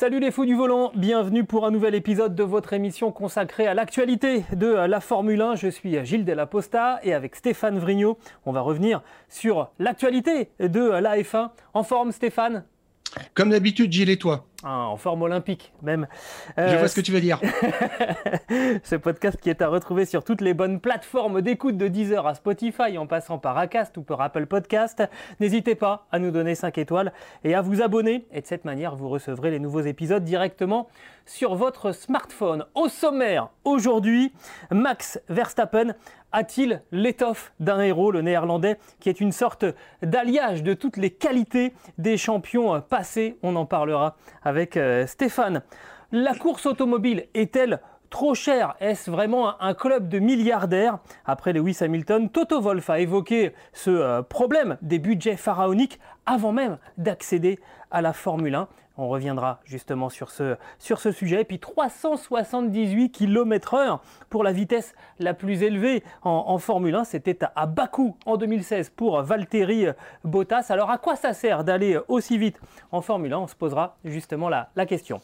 Salut les fous du volant, bienvenue pour un nouvel épisode de votre émission consacrée à l'actualité de la Formule 1. Je suis Gilles Delaposta et avec Stéphane Vrignot, on va revenir sur l'actualité de la F1. En forme Stéphane? Comme d'habitude Gilles et toi? En forme olympique même. Je vois euh, ce que tu veux dire. Ce podcast qui est à retrouver sur toutes les bonnes plateformes d'écoute de Deezer à Spotify en passant par Acast ou par Apple Podcast. N'hésitez pas à nous donner 5 étoiles et à vous abonner. Et de cette manière, vous recevrez les nouveaux épisodes directement sur votre smartphone. Au sommaire, aujourd'hui, Max Verstappen a-t-il l'étoffe d'un héros, le néerlandais, qui est une sorte d'alliage de toutes les qualités des champions passés? On en parlera avec euh, Stéphane. La course automobile est-elle trop chère? Est-ce vraiment un club de milliardaires? Après Lewis Hamilton, Toto Wolff a évoqué ce euh, problème des budgets pharaoniques avant même d'accéder à la Formule 1. On reviendra justement sur ce, sur ce sujet. Et puis 378 km/h pour la vitesse la plus élevée en, Formule 1. C'était à, Bakou en 2016 pour Valtteri Bottas. Alors à quoi ça sert d'aller aussi vite en Formule 1 On se posera justement la, question.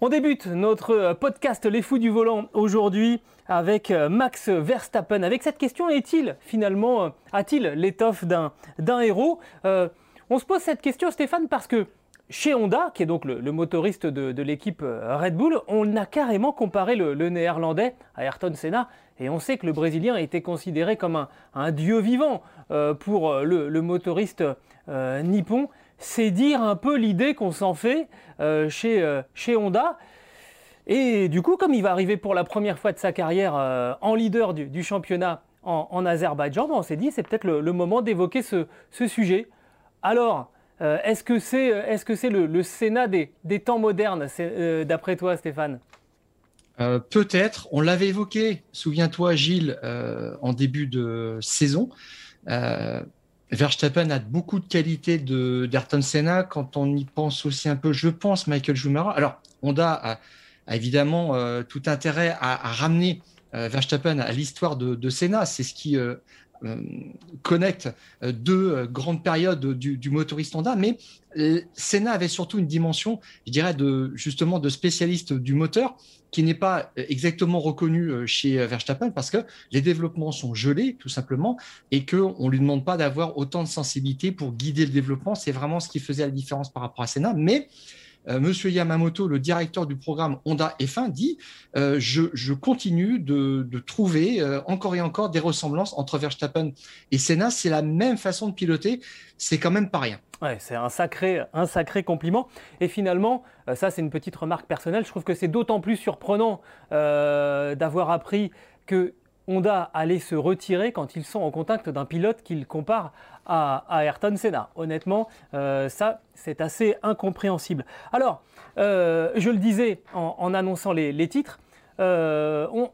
On débute notre podcast Les Fous du Volant aujourd'hui avec Max Verstappen. Avec cette question, est-il finalement, a-t-il l'étoffe d'un héros? Euh, on se pose cette question, Stéphane, parce que chez Honda, qui est donc le, motoriste de, l'équipe euh, Red Bull, on a carrément comparé le, néerlandais à Ayrton Senna. Et on sait que le Brésilien a été considéré comme un, dieu vivant euh, pour euh, le, motoriste nippon. C'est dire un peu l'idée qu'on s'en fait chez, Honda. Et du coup, comme il va arriver pour la première fois de sa carrière en leader du, championnat en, Azerbaïdjan, ben, on s'est dit c'est peut-être le, moment d'évoquer ce sujet. Alors, euh, est-ce que c'est est -ce c'est le, Sénat des, temps modernes, euh, d'après toi, Stéphane? Euh, Peut-être. On l'avait évoqué, souviens-toi, Gilles, en début de saison. Verstappen a beaucoup de qualités d'Ayrton Senna. Quand on y pense aussi un peu, je pense, Michael Schumacher. Alors, Honda a, évidemment tout intérêt à, ramener Verstappen à l'histoire de, de, Senna. C'est ce qui euh, connecte euh, deux euh, grandes périodes du, du motoriste Honda, mais Senna avait surtout une dimension, je dirais, de justement de spécialiste du moteur qui n'est pas exactement reconnu chez Verstappen parce que les développements sont gelés tout simplement et que on lui demande pas d'avoir autant de sensibilité pour guider le développement. C'est vraiment ce qui faisait la différence par rapport à Senna, mais euh, Monsieur Yamamoto, le directeur du programme Honda F1, dit euh, je, continue de, trouver euh, encore et encore des ressemblances entre Verstappen et Senna. C'est la même façon de piloter. C'est quand même pas rien. C'est un sacré, un sacré compliment. Et finalement, ça c'est une petite remarque personnelle, je trouve que c'est d'autant plus surprenant d'avoir appris que Honda allait se retirer quand ils sont en contact d'un pilote qu'ils comparent à, Ayrton Senna. Honnêtement, euh, ça, c'est assez incompréhensible. Alors, euh, je le disais en, annonçant les, titres, euh, on,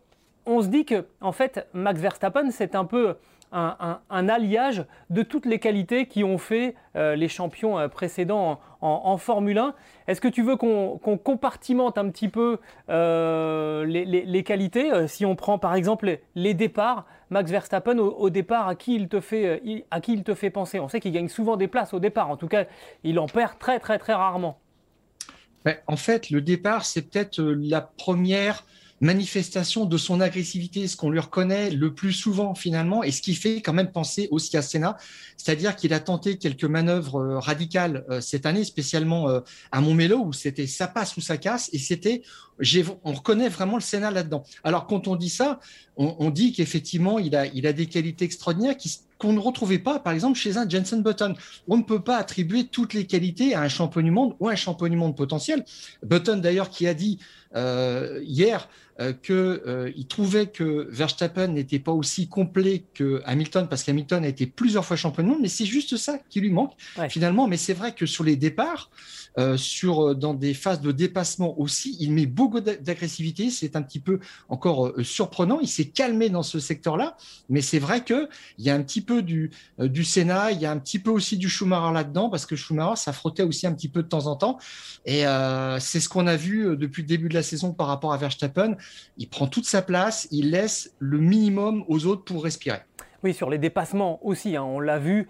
on, se dit que, en fait, Max Verstappen, c'est un peu un, alliage de toutes les qualités qui ont fait euh, les champions euh, précédents en, Formule 1. Est-ce que tu veux qu'on compartimente un petit peu euh, les, qualités Si on prend par exemple les, départs, Max Verstappen au, départ, à qui, il te fait, à qui il te fait penser? On sait qu'il gagne souvent des places au départ, en tout cas il en perd très très très rarement. en fait, le départ, c'est peut-être la première manifestation de son agressivité, ce qu'on lui reconnaît le plus souvent finalement, et ce qui fait quand même penser aussi à Senna, c'est-à-dire qu'il a tenté quelques manœuvres euh, radicales euh, cette année, spécialement euh, à Montmelo, où c'était ça passe ou ça casse, et c'était, on reconnaît vraiment le Senna là-dedans. Alors quand on dit ça, on, dit qu'effectivement il a, il a des qualités extraordinaires qui qu'on ne retrouvait pas, par exemple, chez un Jensen Button. On ne peut pas attribuer toutes les qualités à un champion du monde ou un champion du monde potentiel. Button, d'ailleurs, qui a dit euh, hier euh, qu'il euh, trouvait que Verstappen n'était pas aussi complet que Hamilton parce qu'Hamilton a été plusieurs fois champion du monde, mais c'est juste ça qui lui manque finalement. Mais c'est vrai que sur les départs, sur dans des phases de dépassement aussi. Il met beaucoup d'agressivité. C'est un petit peu encore euh, surprenant. Il s'est calmé dans ce secteur-là, mais c'est vrai que il y a un petit peu du du Sénat, il y a un petit peu aussi du Schumacher là-dedans parce que Schumacher ça frottait aussi un petit peu de temps en temps. Et c'est ce qu'on a vu depuis le début de la saison par rapport à Verstappen. Il prend toute sa place, il laisse le minimum aux autres pour respirer. Oui, sur les dépassements aussi, hein, on l'a vu,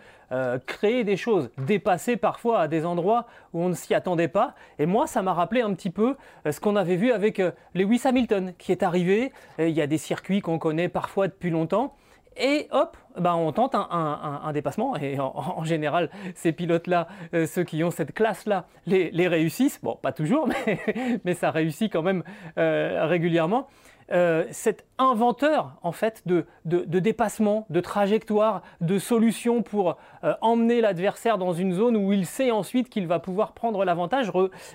créer des choses, dépasser parfois à des endroits où on ne s'y attendait pas. Et moi, ça m'a rappelé un petit peu ce qu'on avait vu avec Lewis Hamilton, qui est arrivé. il y a des circuits qu'on connaît parfois depuis longtemps. Et hop, ben on tente un, dépassement. Et en, général, ces pilotes-là, euh, ceux qui ont cette classe-là, les, réussissent. Bon, pas toujours, mais, ça réussit quand même euh, régulièrement. Euh, cet inventeur en fait de, dépassement, de trajectoire, de solution pour emmener l'adversaire dans une zone où il sait ensuite qu'il va pouvoir prendre l'avantage.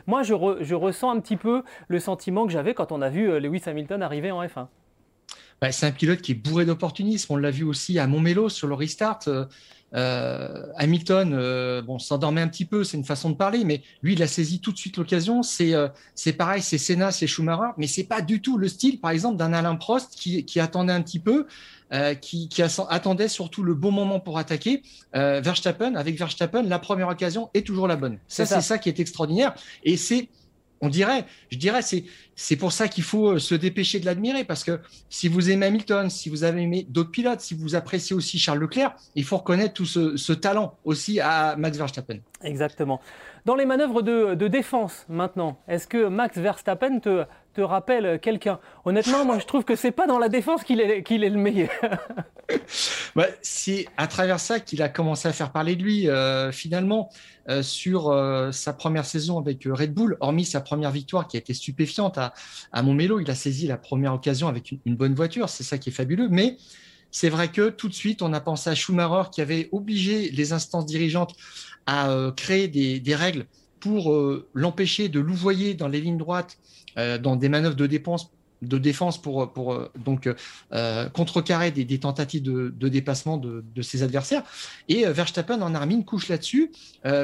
moi, je, je, ressens un petit peu le sentiment que j'avais quand on a vu Lewis Hamilton arriver en F1. Bah, c'est un pilote qui est bourré d'opportunisme. On l'a vu aussi à Montmelo sur le restart. Euh, euh, Hamilton, euh, bon, s'endormait un petit peu, c'est une façon de parler, mais lui, il a saisi tout de suite l'occasion. C'est c'est pareil, c'est Senna, c'est Schumacher, mais c'est pas du tout le style, par exemple, d'un Alain Prost qui, qui, attendait un petit peu, qui, qui attendait surtout le bon moment pour attaquer. Verstappen, avec Verstappen, la première occasion est toujours la bonne. Ça, c'est ça qui est extraordinaire, et c'est on dirait, je dirais, c'est, c'est pour ça qu'il faut euh, se dépêcher de l'admirer, parce que si vous aimez Hamilton, si vous avez aimé d'autres pilotes, si vous appréciez aussi Charles Leclerc, il faut reconnaître tout ce, talent aussi à Max Verstappen. Exactement. Dans les manœuvres de, de défense maintenant, est-ce que Max Verstappen te, te rappelle quelqu'un? Honnêtement, moi, je trouve que c'est pas dans la défense qu'il est, qu'il est le meilleur. c'est à travers ça qu'il a commencé à faire parler de lui. Euh, finalement, euh, sur euh, sa première saison avec Red Bull, hormis sa première victoire qui a été stupéfiante à, à Montmelo, il a saisi la première occasion avec une, bonne voiture. C'est ça qui est fabuleux. Mais c'est vrai que tout de suite, on a pensé à Schumacher qui avait obligé les instances dirigeantes à créer des, règles pour l'empêcher de louvoyer dans les lignes droites euh, dans des manœuvres de dépense de défense pour, pour euh, donc euh, contrecarrer des, tentatives de, dépassement de, ses adversaires. Et euh, Verstappen en a remis une couche là-dessus.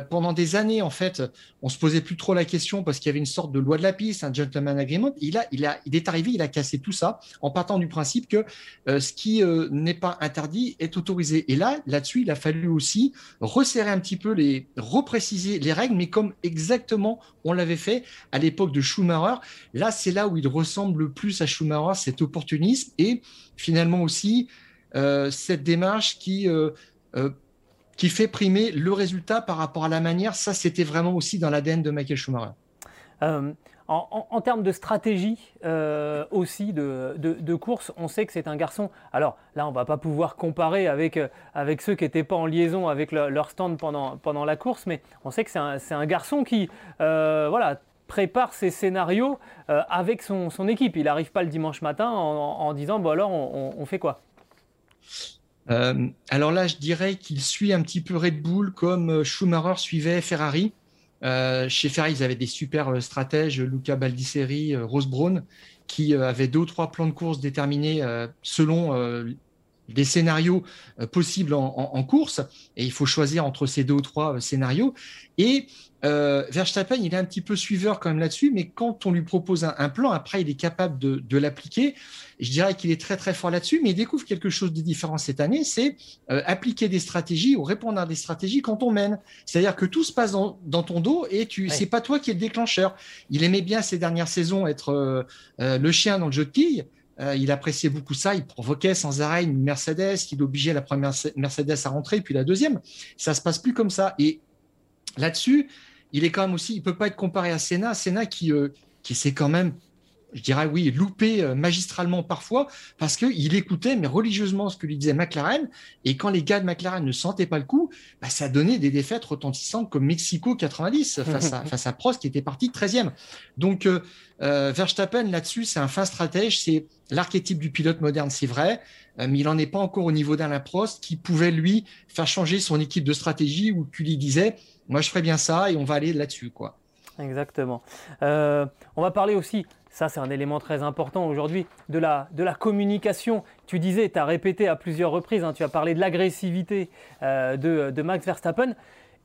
Pendant des années, en fait, on se posait plus trop la question parce qu'il y avait une sorte de loi de la piste, un gentleman agreement. Il, a, il, a, il est arrivé, il a cassé tout ça en partant du principe que ce qui n'est pas interdit est autorisé. Et là, là-dessus, il a fallu aussi resserrer un petit peu les, repréciser les règles, mais comme exactement on l'avait fait à l'époque de Schumacher. Là, c'est là où il ressemble le plus plus à Schumacher cet opportunisme et finalement aussi euh, cette démarche qui, euh, euh, qui fait primer le résultat par rapport à la manière. Ça, c'était vraiment aussi dans l'ADN de Michael Schumacher. En, termes de stratégie aussi de, de, course, on sait que c'est un garçon. Alors là, on va pas pouvoir comparer avec, avec ceux qui n'étaient pas en liaison avec leur stand pendant, pendant la course, mais on sait que c'est un, un, garçon qui, voilà, prépare ses scénarios euh, avec son, équipe. Il n'arrive pas le dimanche matin en, disant bon alors on, fait quoi? Euh, alors là, je dirais qu'il suit un petit peu Red Bull comme euh, Schumacher suivait Ferrari. chez Ferrari, ils avaient des super stratèges, Luca Baldisseri, Rose Brown, qui avaient deux ou trois plans de course déterminés selon des scénarios possibles en, course. Et il faut choisir entre ces deux ou trois scénarios. Et euh, Verstappen, il est un petit peu suiveur quand même là-dessus, mais quand on lui propose un, plan, après, il est capable de, l'appliquer. Je dirais qu'il est très très fort là-dessus, mais il découvre quelque chose de différent cette année, c'est euh, appliquer des stratégies ou répondre à des stratégies quand on mène. C'est-à-dire que tout se passe dans, ton dos et tu, c'est pas toi qui es le déclencheur. Il aimait bien ces dernières saisons être euh, le chien dans le jeu de quilles. Il appréciait beaucoup ça. Il provoquait sans arrêt une Mercedes, il obligeait la première Mercedes à rentrer, puis la deuxième. Ça se passe plus comme ça. Et là-dessus, il est quand même aussi, il peut pas être comparé à Senna. Senna qui, euh, qui s'est quand même, je dirais oui, loupé euh, magistralement parfois parce qu'il écoutait mais religieusement ce que lui disait McLaren. Et quand les gars de McLaren ne sentaient pas le coup, bah, ça donnait des défaites retentissantes comme Mexico 90 face à, face à Prost qui était parti 13e. Donc euh, Verstappen là-dessus, c'est un fin stratège, c'est l'archétype du pilote moderne, c'est vrai, mais il n'en est pas encore au niveau d'Alain Prost qui pouvait lui faire changer son équipe de stratégie ou qui lui disait moi je ferais bien ça et on va aller là-dessus. quoi. Exactement. Euh, on va parler aussi, ça c'est un élément très important aujourd'hui, de la, de la communication. Tu disais, tu as répété à plusieurs reprises, hein, tu as parlé de l'agressivité euh, de, de, Max Verstappen.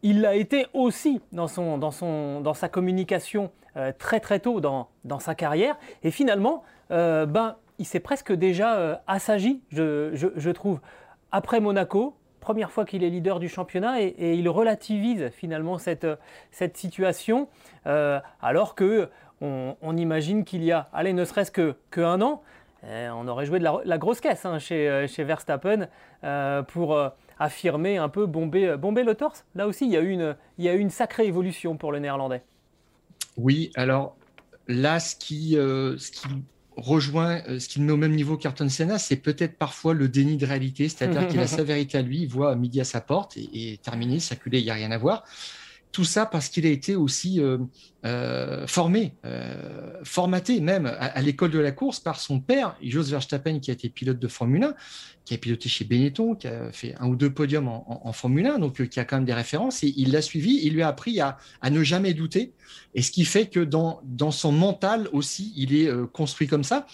Il l'a été aussi dans, son, dans, son, dans sa communication euh, très très tôt dans, dans, sa carrière. Et finalement, ben, il s'est presque déjà assagi, je, je, trouve. Après Monaco, première fois qu'il est leader du championnat et, il relativise finalement cette, cette situation, euh, alors que on, imagine qu'il y a, allez, ne serait-ce que, que un an, euh, on aurait joué de la, grosse caisse hein, chez, euh, chez, Verstappen pour affirmer, un peu bomber, bomber le torse. Là aussi, il y, a eu une, il y a une sacrée évolution pour le néerlandais. Oui, alors là, ce qui, ce qui rejoint ce qui met au même niveau qu'Ayrton Senna, c'est peut-être parfois le déni de réalité, c'est-à-dire qu'il a sa vérité à lui, il voit midi à sa porte et, et terminé, circuler, il n'y a rien à voir. Tout ça parce qu'il a été aussi euh, euh, formé, euh, formaté même à, l'école de la course par son père, Jos Verstappen, qui a été pilote de Formule 1, qui a piloté chez Benetton, qui a fait un ou deux podiums en, Formule 1, donc qui a quand même des références. Et il l'a suivi, il lui a appris à, ne jamais douter. Et ce qui fait que dans, dans son mental aussi, il est construit comme ça.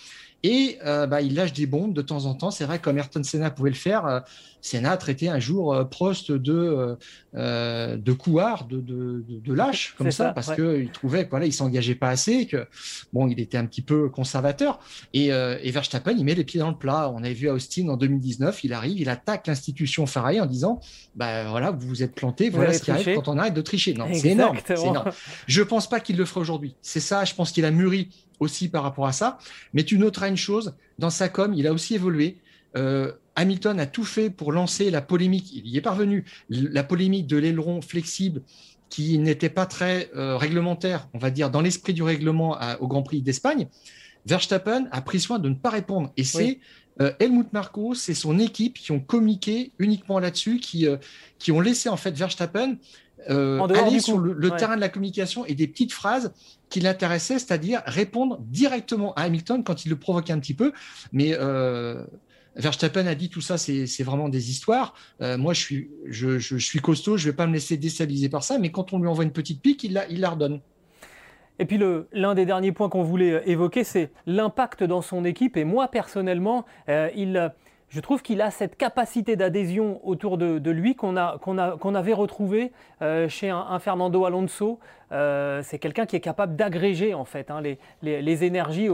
Et bah, il lâche des bombes de temps en temps. C'est vrai, comme Ayrton Senna pouvait le faire. Senna a traité un jour euh, Prost de, euh, euh, de couard, de, de, de lâche, comme ça, parce qu'il trouvait qu'il il s'engageait pas assez, que bon, il était un petit peu conservateur. Et, et, Verstappen, il met les pieds dans le plat. On avait vu à Austin en 2019, il arrive, il attaque l'institution Ferrari en disant bah, voilà, vous vous êtes planté, voilà ce qui arrive quand on arrête de tricher. Non, c'est énorme, énorme. Je pense pas qu'il le fera aujourd'hui. C'est ça, je pense qu'il a mûri aussi par rapport à ça. Mais tu noteras une chose, dans sa com, il a aussi évolué. Euh, Hamilton a tout fait pour lancer la polémique, il y est parvenu, la polémique de l'aileron flexible qui n'était pas très euh, réglementaire, on va dire, dans l'esprit du règlement au Grand Prix d'Espagne. Verstappen a pris soin de ne pas répondre. Et c'est euh, Helmut Marko, c'est son équipe qui ont communiqué uniquement là-dessus, qui, qui ont laissé en fait Verstappen aller sur le, terrain de la communication et des petites phrases qui l'intéressaient, c'est-à-dire répondre directement à Hamilton quand il le provoquait un petit peu. Mais Verstappen a dit tout ça, c'est vraiment des histoires. Euh, moi, je suis, je, suis costaud, je ne vais pas me laisser déstabiliser par ça, mais quand on lui envoie une petite pique, il la, il la redonne. Et puis l'un des derniers points qu'on voulait euh, évoquer, c'est l'impact dans son équipe. Et moi, personnellement, euh, il, je trouve qu'il a cette capacité d'adhésion autour de, lui qu'on avait retrouvé chez un, Fernando Alonso. c'est quelqu'un qui est capable d'agréger en fait hein, les, énergies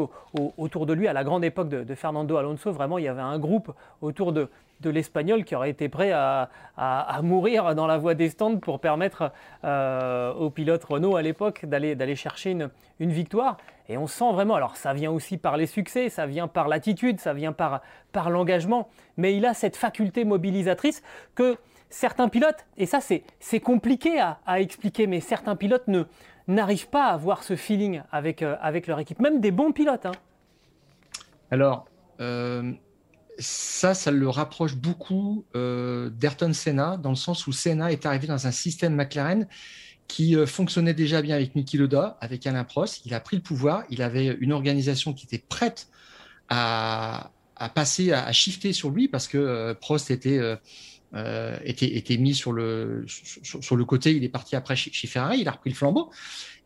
autour de lui. À la grande époque de, Fernando Alonso, vraiment, il y avait un groupe autour de, de l'Espagnol qui aurait été prêt à, mourir dans la voie des stands pour permettre euh, au pilote Renault à l'époque d'aller chercher une, victoire. Et on sent vraiment, alors ça vient aussi par les succès, ça vient par l'attitude, ça vient par, par l'engagement, mais il a cette faculté mobilisatrice que certains pilotes, et ça c'est compliqué à, expliquer, mais certains pilotes ne n'arrivent pas à avoir ce feeling avec, euh, avec leur équipe, même des bons pilotes. Hein. Alors, euh, ça, ça le rapproche beaucoup euh, d'Ayrton Senna, dans le sens où Senna est arrivé dans un système McLaren qui euh, fonctionnait déjà bien avec Niki Loda, avec Alain Prost. Il a pris le pouvoir, il avait une organisation qui était prête à, passer, à, shifter sur lui, parce que euh, Prost était, mis sur le, côté, il est parti après chez Ferrari, il a repris le flambeau.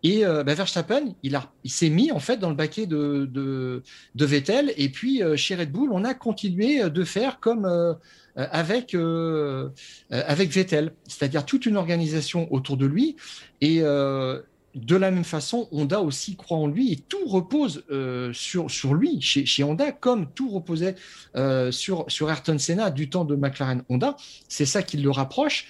Et euh, bah, Verstappen, il, s'est mis en fait dans le baquet de, Vettel. Et puis euh, chez Red Bull, on a continué de faire comme euh, avec, avec Vettel, c'est-à-dire toute une organisation autour de lui. Et de la même façon, Honda aussi croit en lui et tout repose sur, sur lui chez, chez Honda, comme tout reposait sur, sur Ayrton Senna du temps de McLaren Honda. C'est ça qui le rapproche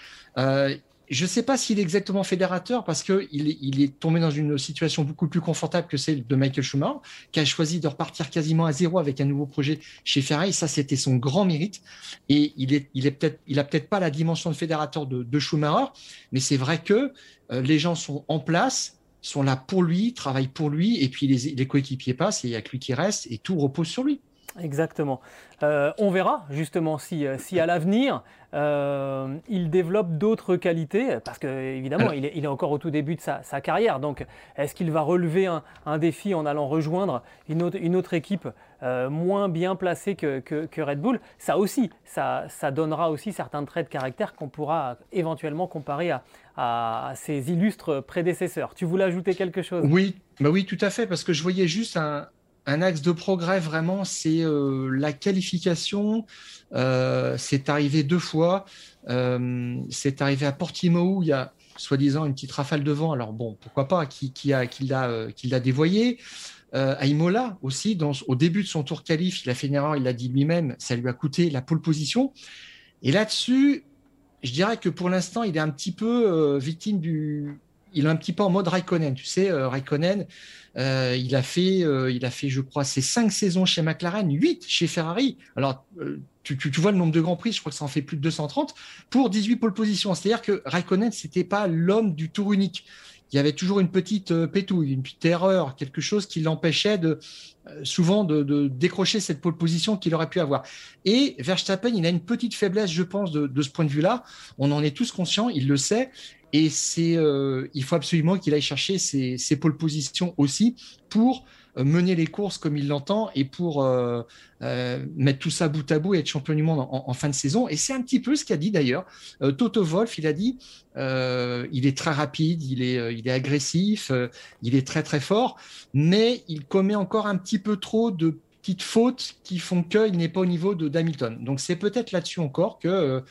je ne sais pas s'il est exactement fédérateur parce qu'il il est tombé dans une situation beaucoup plus confortable que celle de Michael Schumacher, qui a choisi de repartir quasiment à zéro avec un nouveau projet chez Ferrari. Ça, c'était son grand mérite. Et il est, il est peut-être, il a peut-être pas la dimension de fédérateur de, Schumacher, mais c'est vrai que euh, les gens sont en place, sont là pour lui, travaillent pour lui, et puis les, coéquipiers passent et il n'y a que lui qui reste et tout repose sur lui. Exactement. Euh, on verra justement si, euh, si à l'avenir euh, il développe d'autres qualités, parce qu'évidemment il, il, est, encore au tout début de sa, carrière. Donc est-ce qu'il va relever un, défi en allant rejoindre une autre, équipe moins bien placée que, que, Red Bull? Ça aussi, ça, ça, donnera aussi certains traits de caractère qu'on pourra éventuellement comparer à, à, ses illustres prédécesseurs. Tu voulais ajouter quelque chose? Oui, bah oui, tout à fait, parce que je voyais juste un, un axe de progrès vraiment, c'est euh, la qualification. Euh, c'est arrivé deux fois. Euh, c'est arrivé à Portimao où il y a soi-disant une petite rafale de vent. Alors bon, pourquoi pas, qui, a, l'a, qui dévoyé. à Imola aussi, au début de son tour qualif, il a fait une erreur, il l'a dit lui-même, ça lui a coûté la pole position. Et là-dessus, je dirais que pour l'instant, il est un petit peu victime du, il est un petit peu en mode Raikkonen. Tu sais, Raikkonen, il a fait, il a fait, je crois, ses cinq saisons chez McLaren, huit chez Ferrari. Alors, tu, vois le nombre de grands prix, je crois que ça en fait plus de 230 pour 18 pole positions. C'est-à-dire que Raikkonen, c'était pas l'homme du tour unique il y avait toujours une petite euh, pétouille, une petite erreur, quelque chose qui l'empêchait de euh, souvent de, décrocher cette pole position qu'il aurait pu avoir. Et Verstappen, il a une petite faiblesse, je pense, de, ce point de vue-là. On en est tous conscients, il le sait. Et c'est, euh, il faut absolument qu'il aille chercher ses, pole positions aussi pour euh, mener les courses comme il l'entend et pour euh, euh, mettre tout ça bout à bout et être champion du monde en, fin de saison. Et c'est un petit peu ce qu'a dit d'ailleurs Toto Wolf. Il a dit il est très rapide, il est, il est agressif, il est très très fort, mais il commet encore un petit peu trop de petites fautes qui font qu'il n'est pas au niveau de d'Hamilton. Donc c'est peut-être là-dessus encore que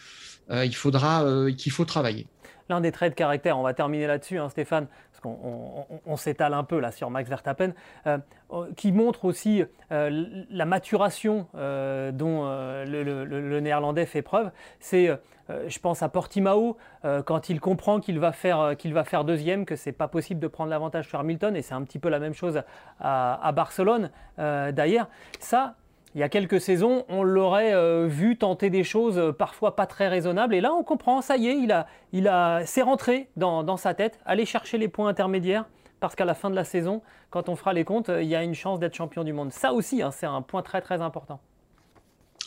il faudra qu'il faut travailler l'un des traits de caractère, on va terminer là-dessus, hein, Stéphane, qu'on s'étale un peu là sur Max Verstappen, euh, qui montre aussi euh, la maturation euh, dont le, néerlandais fait preuve. C'est, je pense à Portimao, quand il comprend qu'il va faire, va faire deuxième, que c'est pas possible de prendre l'avantage sur Hamilton, et c'est un petit peu la même chose à, à Barcelone d'ailleurs. Ça, il y a quelques saisons, on l'aurait euh, vu tenter des choses euh, parfois pas très raisonnables. Et là, on comprend, ça y est, il a, il c'est rentré dans, sa tête, aller chercher les points intermédiaires, parce qu'à la fin de la saison, quand on fera les comptes, il y a une chance d'être champion du monde. Ça aussi, hein, c'est un point très très important.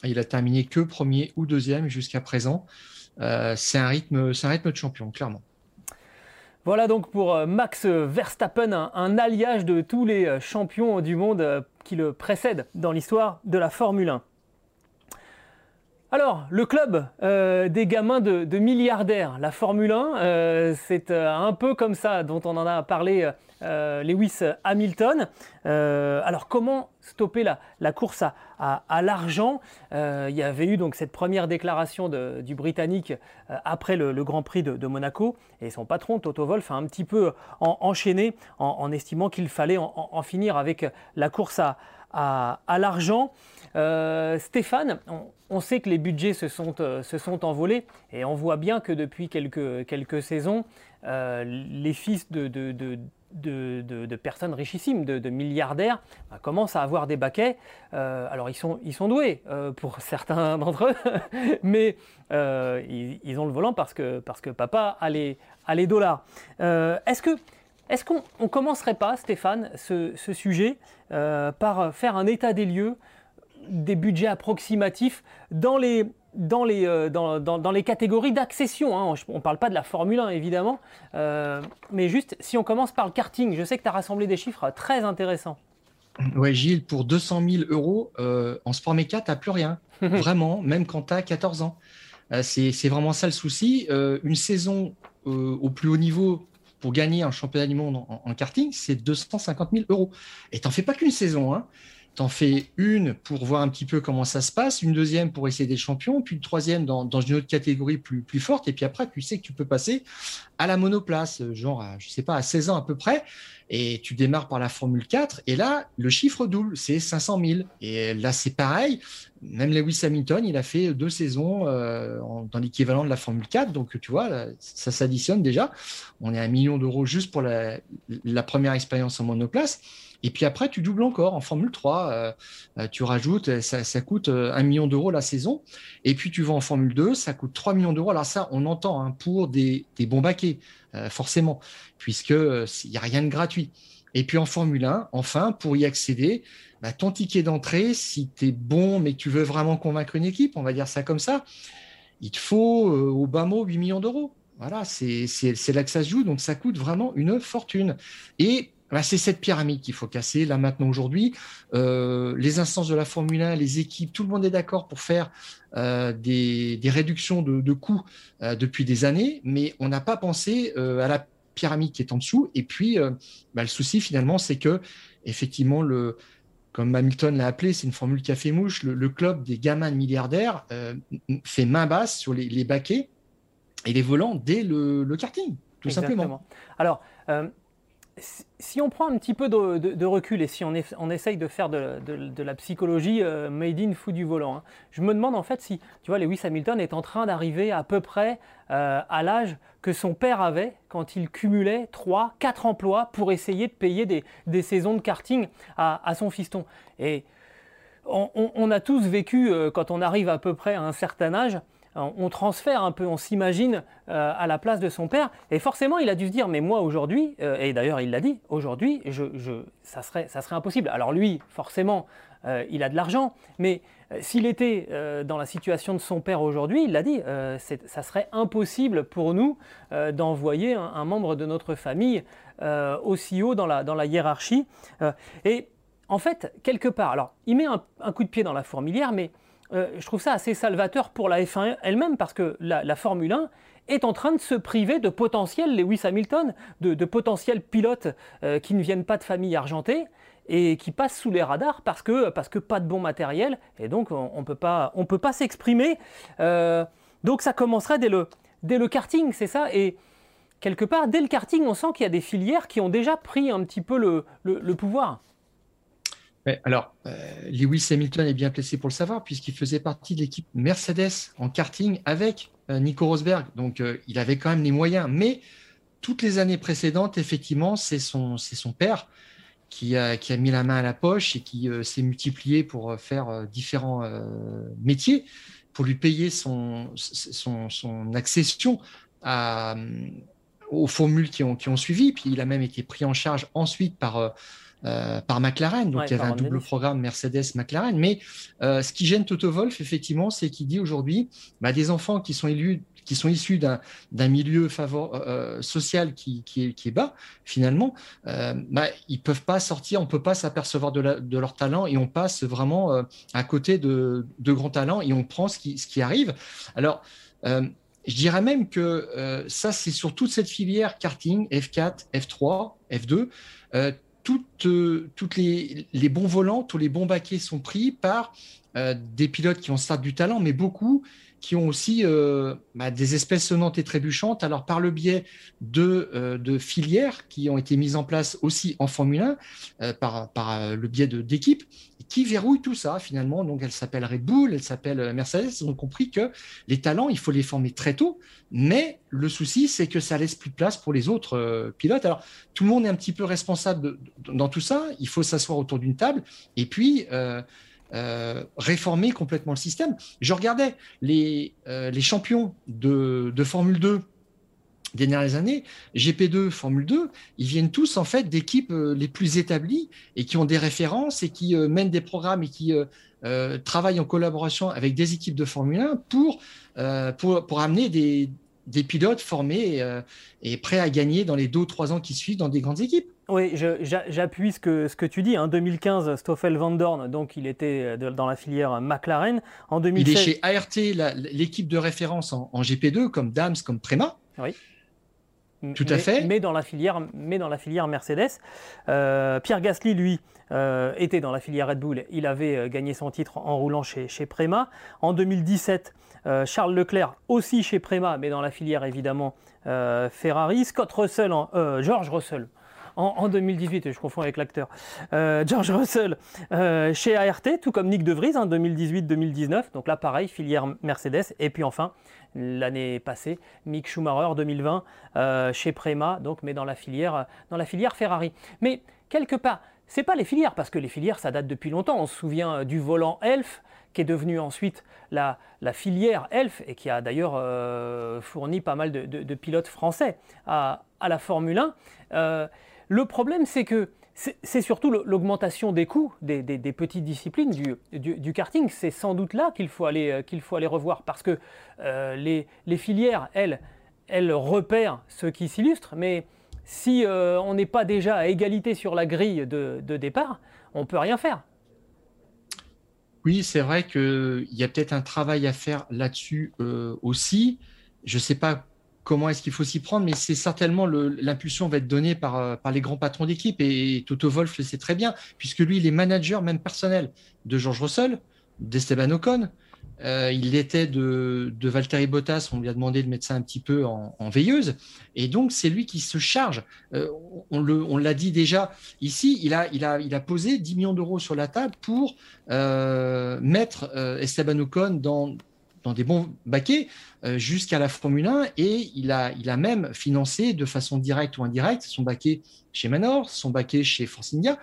Il a terminé que premier ou deuxième jusqu'à présent. Euh, c'est un rythme de champion, clairement. Voilà donc pour Max Verstappen, un alliage de tous les champions du monde qui le précède dans l'histoire de la Formule 1. Alors, le club euh, des gamins de, milliardaires, la Formule 1, euh, c'est euh, un peu comme ça dont on en a parlé Lewis Hamilton. alors, comment stopper la, course à, l'argent? Il y avait eu donc cette première déclaration du Britannique après le, Grand Prix de, Monaco, et son patron, Toto Wolff, a un petit peu enchaîné en, estimant qu'il fallait en, finir avec la course à, l'argent. Stéphane, sait que les budgets se sont, euh, se sont envolés et on voit bien que depuis quelques, saisons, euh, les fils de, personnes richissimes, de, milliardaires, bah, commencent à avoir des baquets. Euh, alors ils sont, ils sont doués pour certains d'entre eux, mais ils, ont le volant parce que, parce que papa a les, dollars. Est-ce qu'on ne commencerait pas, Stéphane, ce sujet par faire un état des lieux des budgets approximatifs dans les, dans les, euh, dans, dans, les catégories d'accession. Hein. On ne parle pas de la Formule 1 évidemment, euh, mais juste si on commence par le karting, je sais que tu as rassemblé des chiffres très intéressants. Ouais, Gilles, pour 200 000 euros euh, en sport méca, tu n'as plus rien. vraiment, même quand tu as 14 ans. c'est vraiment ça le souci. une saison au plus haut niveau pour gagner un championnat du monde en, en karting, c'est 250 000 euros. Et tu n'en fais pas qu'une saison. Hein t'en fais une pour voir un petit peu comment ça se passe, une deuxième pour essayer des champions, puis une troisième dans, une autre catégorie plus, forte, et puis après, tu sais que tu peux passer à la monoplace, genre, à, sais pas, à 16 ans à peu près, et tu démarres par la Formule 4, et là, le chiffre double, c'est 500 000. Et là, c'est pareil, même Lewis Hamilton, il a fait deux saisons euh, dans l'équivalent de la Formule 4, donc tu vois, ça s'additionne déjà. On est à un million d'euros juste pour la première expérience en monoplace. Et puis après, tu doubles encore en Formule 3. Euh, euh, tu rajoutes, ça, coûte euh, un million d'euros la saison. Et puis tu vas en Formule 2, ça coûte 3 millions d'euros. Alors ça, on entend hein, pour des, bons baquets, forcément, puisqu'il n'y a rien de gratuit. Et puis en Formule 1, enfin, pour y accéder, bah, ton ticket d'entrée, si tu es bon, mais tu veux vraiment convaincre une équipe, on va dire ça comme ça, il te faut au bas mot 8 millions d'euros. Voilà, c'est là que ça se joue, donc ça coûte vraiment une fortune. Et c'est cette pyramide qu'il faut casser là maintenant aujourd'hui. Euh, les instances de la Formule 1, les équipes, tout le monde est d'accord pour faire euh, des, réductions de, coûts euh, depuis des années, mais on n'a pas pensé à la pyramide qui est en dessous. Et puis, bah, le souci finalement, c'est que effectivement, comme Hamilton l'a appelé, c'est une formule qui a fait mouche. Le, club des gamins de milliardaires fait main basse sur les, baquets et les volants dès le, karting, tout simplement. Alors si on prend un petit peu de, recul et si on, essaye de faire de, la psychologie euh, made in fou du volant, hein, je me demande en fait si, tu vois, Lewis Hamilton est en train d'arriver à peu près euh, à l'âge que son père avait quand il cumulait 3, 4 emplois pour essayer de payer des, saisons de karting à, son fiston. Et on, a tous vécu, euh, quand on arrive à peu près à un certain âge, on transfère un peu, on s'imagine euh, à la place de son père. Et forcément, il a dû se dire, mais moi aujourd'hui, euh, et d'ailleurs il l'a dit, aujourd'hui, ça, serait, impossible. Alors lui, forcément, euh, il a de l'argent, mais s'il était dans la situation de son père aujourd'hui, il l'a dit, ça serait impossible pour nous d'envoyer un, membre de notre famille aussi haut dans la, hiérarchie. et en fait, quelque part, alors il met un coup de pied dans la fourmilière, mais euh, je trouve ça assez salvateur pour la F1 elle-même parce que la, Formule 1 est en train de se priver de potentiels Lewis Hamilton, de, potentiels pilotes euh, qui ne viennent pas de famille argentée et qui passent sous les radars parce que, pas de bon matériel et donc on ne peut pas, s'exprimer. Euh, donc ça commencerait dès le karting, c'est ça et quelque part, dès le karting, on sent qu'il y a des filières qui ont déjà pris un petit peu le pouvoir alors, euh, Lewis Hamilton est bien placé pour le savoir, puisqu'il faisait partie de l'équipe Mercedes en karting avec euh, Nico Rosberg. Donc, euh, il avait quand même les moyens. Mais toutes les années précédentes, effectivement, c'est son, père qui a, mis la main à la poche et qui s'est multiplié pour faire différents métiers, pour lui payer son, accession aux formules qui ont suivi. Puis, il a même été pris en charge ensuite par euh, par McLaren. Donc il y avait un double programme Mercedes-McLaren. Mais euh, ce qui gêne Toto Wolf, effectivement, c'est qu'il dit aujourd'hui bah, des enfants qui sont élus qui sont issus d'un milieu favor, euh, social qui, qui, est, qui, est, bas, finalement, bah, ils peuvent pas sortir, on peut pas s'apercevoir de, de, leur talent et on passe vraiment à côté de, de, grands talents et on prend ce qui, ce qui arrive. Alors, je dirais même que ça, c'est sur toute cette filière karting, F4, F3, F2 toutes, euh, les, bons volants, tous les bons baquets sont pris par euh, des pilotes qui ont certes du talent, mais beaucoup qui ont aussi euh, bah, des espèces sonnantes et trébuchantes. Alors par le biais de, de, filières qui ont été mises en place aussi en Formule 1, par, par le biais d'équipes, qui verrouillent tout ça finalement. Donc elle s'appelle Red Bull, elle s'appelle Mercedes. Ils ont compris que les talents, il faut les former très tôt, mais le souci, c'est que ça laisse plus de place pour les autres euh, pilotes. Alors, tout le monde est un petit peu responsable dans tout ça. Il faut s'asseoir autour d'une table et puis euh, euh, réformer complètement le système. Je regardais les, les champions de, de Formule 2 des dernières années, GP2, Formule 2, ils viennent tous en fait d'équipes les plus établies et qui ont des références et qui mènent des programmes et qui travaillent en collaboration avec des équipes de Formule 1 pour, pour, pour amener des, des pilotes formés euh, et prêts à gagner dans les deux ou trois ans qui suivent dans des grandes équipes. Oui, j'appuie ce que, ce que tu dis. En 2015, Stoffel Van Dorn, donc il était euh, dans la filière McLaren. En 2016... Il est chez ART, l'équipe de référence en, GP2, comme Dams, comme Prema. Oui. Tout à fait. Mais dans la filière, mais dans la filière Mercedes. Euh, Pierre Gasly, lui, était dans la filière Red Bull. Il avait gagné son titre en roulant chez, chez Prema. En 2017, euh, Charles Leclerc aussi chez Prema, mais dans la filière évidemment euh, Ferrari. Scott Russell, en, euh, George Russell. En, 2018, je confonds avec l'acteur, George Russell chez ART, tout comme Nick De Vries en 2018-2019. Donc là, pareil, filière Mercedes. Et puis enfin, l'année passée, Mick Schumacher 2020 chez Prema, donc mais dans la filière, dans la filière Ferrari. Mais quelque part, c'est pas les filières, parce que les filières, ça date depuis longtemps. On se souvient du volant Elf, qui est devenu ensuite la, filière ELF et qui a d'ailleurs euh, fourni pas mal de, pilotes français à, la Formule 1. Euh, le problème, c'est que c'est surtout l'augmentation des coûts des, petites disciplines du, karting. C'est sans doute là qu'il faut, aller, euh, qu'il faut aller revoir parce que les, filières, elles, repèrent ce qui s'illustre, mais si on n'est pas déjà à égalité sur la grille de, départ, on ne peut rien faire. Oui, c'est vrai qu'il y a peut-être un travail à faire là-dessus euh, aussi. Je ne sais pas comment est-ce qu'il faut s'y prendre, mais c'est certainement l'impulsion va être donnée par, euh, par les grands patrons d'équipe. Et, Toto Wolf le sait très bien, puisque lui, il est manager même personnel de George Russell, d'Esteban Ocon, euh, il était de, de Bottas, on lui a demandé de mettre ça un petit peu en, veilleuse, et donc c'est lui qui se charge. Euh, on l'a dit déjà ici, il a, posé 10 millions d'euros sur la table pour mettre Esteban Ocon dans, dans des bons baquets jusqu'à la Formule 1, et il a, il a même financé de façon directe ou indirecte son baquet chez Manor, son baquet chez Force India.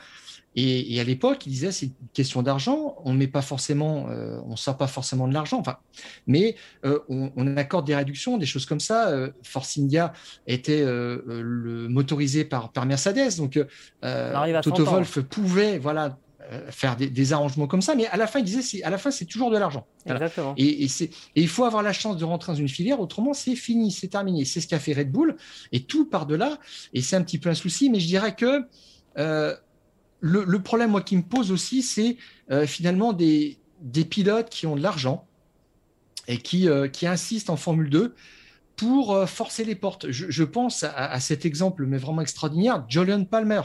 Et, à l'époque, il disait c'est une question d'argent. On met pas forcément, euh, on sort pas forcément de l'argent. Enfin, mais euh, on, accorde des réductions, des choses comme ça. Euh, Force India était le, motorisé par, par Mercedes, donc Toto Wolff pouvait voilà faire des, arrangements comme ça. Mais à la fin, il disait à la fin, c'est toujours de l'argent. Et, et, et, il faut avoir la chance de rentrer dans une filière. Autrement, c'est fini, c'est terminé. C'est ce qu'a fait Red Bull. Et tout par delà. Et c'est un petit peu un souci. Mais je dirais que le, problème, moi, qui me pose aussi, c'est euh, finalement des, pilotes qui ont de l'argent et qui, euh, qui insistent en Formule 2 pour euh, forcer les portes. Je, pense à, cet exemple, mais vraiment extraordinaire, Julian Palmer,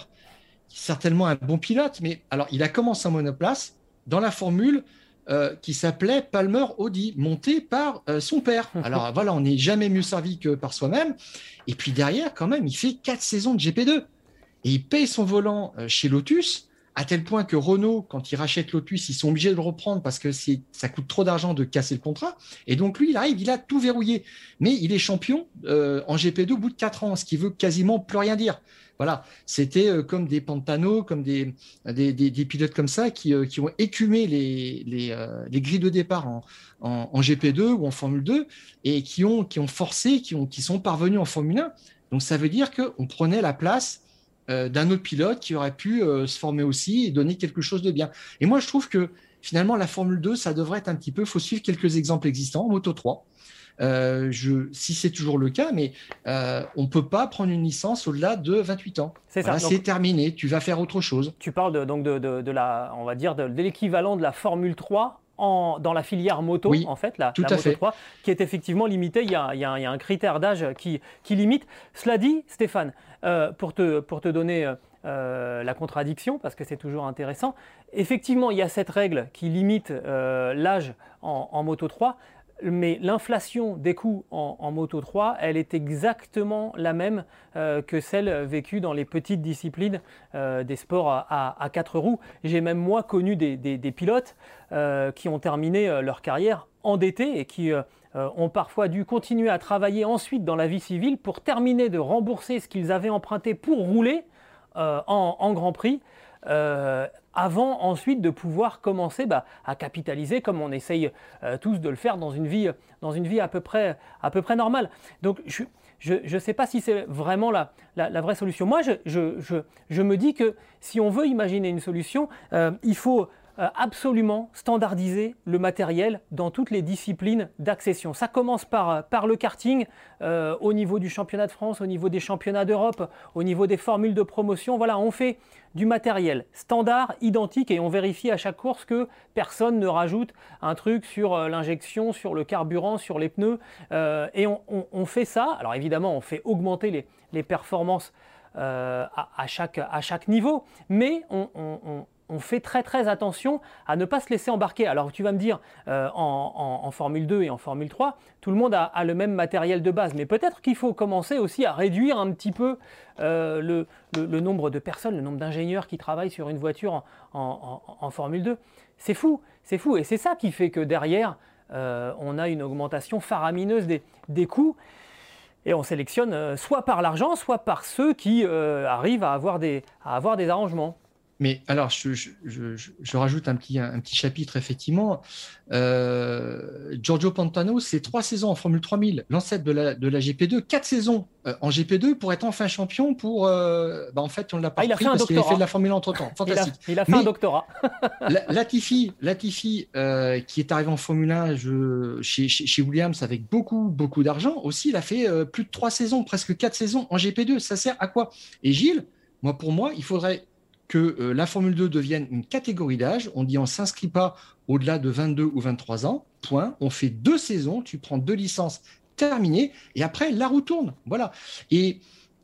certainement un bon pilote, mais alors il a commencé en monoplace dans la Formule qui s'appelait Palmer Audi, monté par son père. Alors voilà, on n'est jamais mieux servi que par soi-même. Et puis derrière, quand même, il fait quatre saisons de GP2 et il paye son volant euh, chez Lotus, à tel point que Renault, quand il rachète Lotus, ils sont obligés de le reprendre parce que ça coûte trop d'argent de casser le contrat. Et donc lui, il arrive, il a tout verrouillé. Mais il est champion euh, en GP2 au bout de 4 ans, ce qui veut quasiment plus rien dire. Voilà, c'était euh, comme des Pantano, comme des, des, pilotes comme ça qui, qui ont écumé les, les, les, grilles de départ en, en, GP2 ou en Formule 2 et qui ont, qui ont forcé, qui, ont, qui sont parvenus en Formule 1. Donc ça veut dire qu'on prenait la place euh, d'un autre pilote qui aurait pu euh, se former aussi et donner quelque chose de bien. Et moi, je trouve que finalement, la Formule 2, ça devrait être un petit peu, il faut suivre quelques exemples existants, Moto 3. Euh, je, si c'est toujours le cas, mais on ne peut pas prendre une licence au-delà de 28 ans. C'est ça. C'est terminé. Tu vas faire autre chose. Tu parles donc de, la, on va dire, de, l'équivalent de la Formule 3 en, dans la filière moto, en fait, la, tout à Moto 3, qui est effectivement limitée. Il y a, il y a, un critère d'âge qui, qui, limite. Cela dit, Stéphane, euh, pour, te, pour te donner euh, euh, la contradiction, parce que c'est toujours intéressant, effectivement, il y a cette règle qui limite l'âge en, Moto 3, mais l'inflation des coûts en, Moto 3, elle est exactement la même que celle vécue dans les petites disciplines des sports à, quatre roues. J'ai même moi connu des, pilotes qui ont terminé leur carrière endettés et qui euh, ont parfois dû continuer à travailler ensuite dans la vie civile pour terminer de rembourser ce qu'ils avaient emprunté pour rouler euh, en, Grand Prix. Euh, avant ensuite de pouvoir commencer bah, à capitaliser comme on essaye tous de le faire dans une vie, dans une vie à, peu près, normale. Donc je ne sais pas si c'est vraiment la, la, vraie solution. Moi, je, me dis que si on veut imaginer une solution, il faut euh, absolument standardiser le matériel dans toutes les disciplines d'accession. Ça commence par, euh, par le karting euh, au niveau du championnat de France, au niveau des championnats d'Europe, au niveau des formules de promotion. Voilà, on fait du matériel standard, identique, et on vérifie à chaque course que personne ne rajoute un truc sur l'injection, sur le carburant, sur les pneus. et on, fait ça. Alors évidemment, on fait augmenter les, les performances à, chaque, à, chaque, niveau, mais on, on fait très très attention à ne pas se laisser embarquer. Alors tu vas me dire, euh, en, Formule 2 et en Formule 3, tout le monde a, le même matériel de base, mais peut-être qu'il faut commencer aussi à réduire un petit peu euh, le, nombre de personnes, le nombre d'ingénieurs qui travaillent sur une voiture en, Formule 2. C'est fou, c'est fou, et c'est ça qui fait que derrière, euh, on a une augmentation faramineuse des, coûts. Et on sélectionne soit par l'argent, soit par ceux qui arrivent à avoir des arrangements. Mais alors, je, rajoute un petit, un, petit chapitre, effectivement. Euh, Giorgio Pantano, c'est trois saisons en Formule 3000, l'ancêtre de la, de la GP2, quatre saisons euh, en GP2 pour être enfin champion. Pour, euh, bah, en fait, on l'a pas ah, pris parce qu'il a fait de la Formule entre temps. Fantastique. Il a, fait un doctorat. Latifi, Latifi qui est arrivé en Formule 1 je, chez, chez, Williams avec beaucoup, beaucoup d'argent, aussi, il a fait plus de trois saisons, presque quatre saisons en GP2. Ça sert à quoi? Et Gilles, moi, pour moi, il faudrait que euh, la Formule 2 devienne une catégorie d'âge. On dit on ne s'inscrit pas au-delà de 22 ou 23 ans. Point. On fait deux saisons, tu prends deux licences terminées et après la roue tourne. Voilà. Et